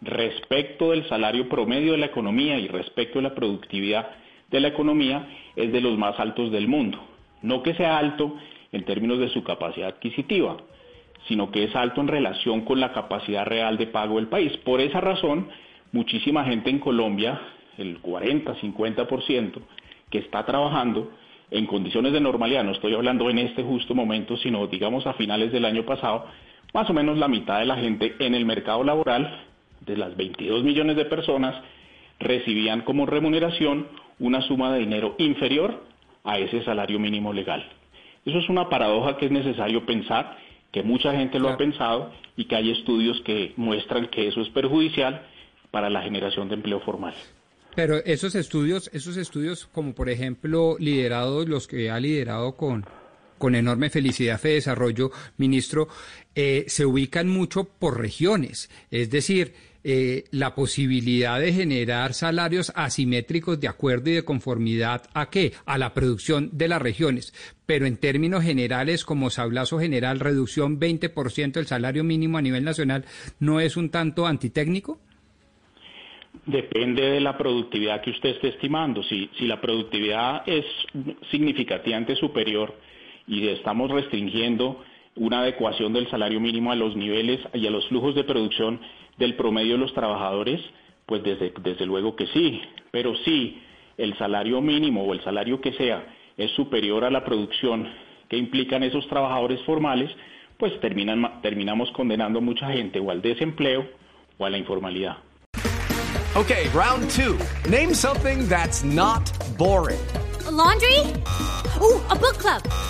respecto del salario promedio de la economía y respecto de la productividad de la economía es de los más altos del mundo. No que sea alto en términos de su capacidad adquisitiva, sino que es alto en relación con la capacidad real de pago del país. Por esa razón, muchísima gente en Colombia, el 40-50%, que está trabajando en condiciones de normalidad, no estoy hablando en este justo momento, sino digamos a finales del año pasado, más o menos la mitad de la gente en el mercado laboral de las 22 millones de personas recibían como remuneración una suma de dinero inferior a ese salario mínimo legal. Eso es una paradoja que es necesario pensar, que mucha gente lo ha pensado y que hay estudios que muestran que eso es perjudicial para la generación de empleo formal. Pero esos estudios, esos estudios como por ejemplo liderados, los que ha liderado con, con enorme felicidad Fe Desarrollo, ministro, eh, se ubican mucho por regiones. Es decir, eh, la posibilidad de generar salarios asimétricos de acuerdo y de conformidad a qué? A la producción de las regiones. Pero en términos generales, como sablazo general, reducción 20% del salario mínimo a nivel nacional, ¿no es un tanto antitécnico? Depende de la productividad que usted esté estimando. Si, si la productividad es significativamente superior y estamos restringiendo una adecuación del salario mínimo a los niveles y a los flujos de producción del promedio de los trabajadores, pues desde, desde luego que sí, pero si el salario mínimo o el salario que sea es superior a la producción que implican esos trabajadores formales, pues terminan, terminamos condenando a mucha gente o al desempleo o a la informalidad. Okay, round two. Name something that's not boring. laundry? Ooh, a book club.